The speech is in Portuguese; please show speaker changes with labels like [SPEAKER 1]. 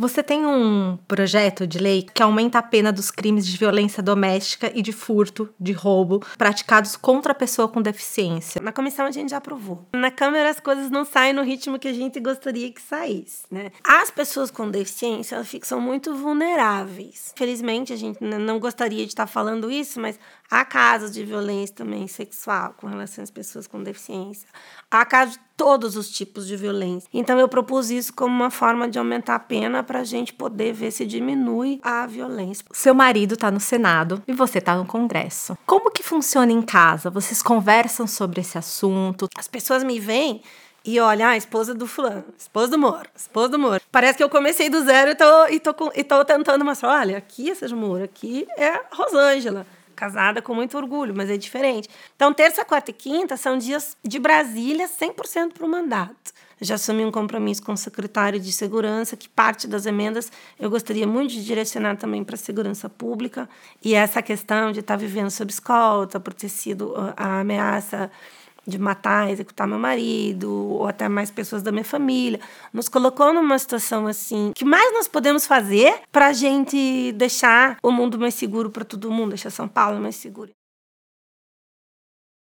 [SPEAKER 1] Você tem um projeto de lei que aumenta a pena dos crimes de violência doméstica e de furto, de roubo, praticados contra a pessoa com deficiência.
[SPEAKER 2] Na comissão a gente já aprovou. Na Câmara as coisas não saem no ritmo que a gente gostaria que saísse, né? As pessoas com deficiência, elas ficam muito vulneráveis. Felizmente, a gente não gostaria de estar falando isso, mas há casos de violência também sexual com relação às pessoas com deficiência. Há casos de todos os tipos de violência. Então, eu propus isso como uma forma de aumentar a pena para a gente poder ver se diminui a violência.
[SPEAKER 1] Seu marido está no Senado e você está no Congresso. Como que funciona em casa? Vocês conversam sobre esse assunto?
[SPEAKER 2] As pessoas me veem e olha, a esposa do fulano, esposa do Moro, esposa do Moro. Parece que eu comecei do zero e tô, e tô, e tô tentando mostrar, olha, aqui é Sérgio Moro, aqui é Rosângela casada com muito orgulho, mas é diferente. Então, terça, quarta e quinta são dias de Brasília 100% para o mandato. Já assumi um compromisso com o secretário de Segurança, que parte das emendas eu gostaria muito de direcionar também para a segurança pública. E essa questão de estar tá vivendo sob escolta, por ter sido a ameaça de matar, executar meu marido, ou até mais pessoas da minha família, nos colocou numa situação assim. que mais nós podemos fazer para a gente deixar o mundo mais seguro para todo mundo, deixar São Paulo mais seguro?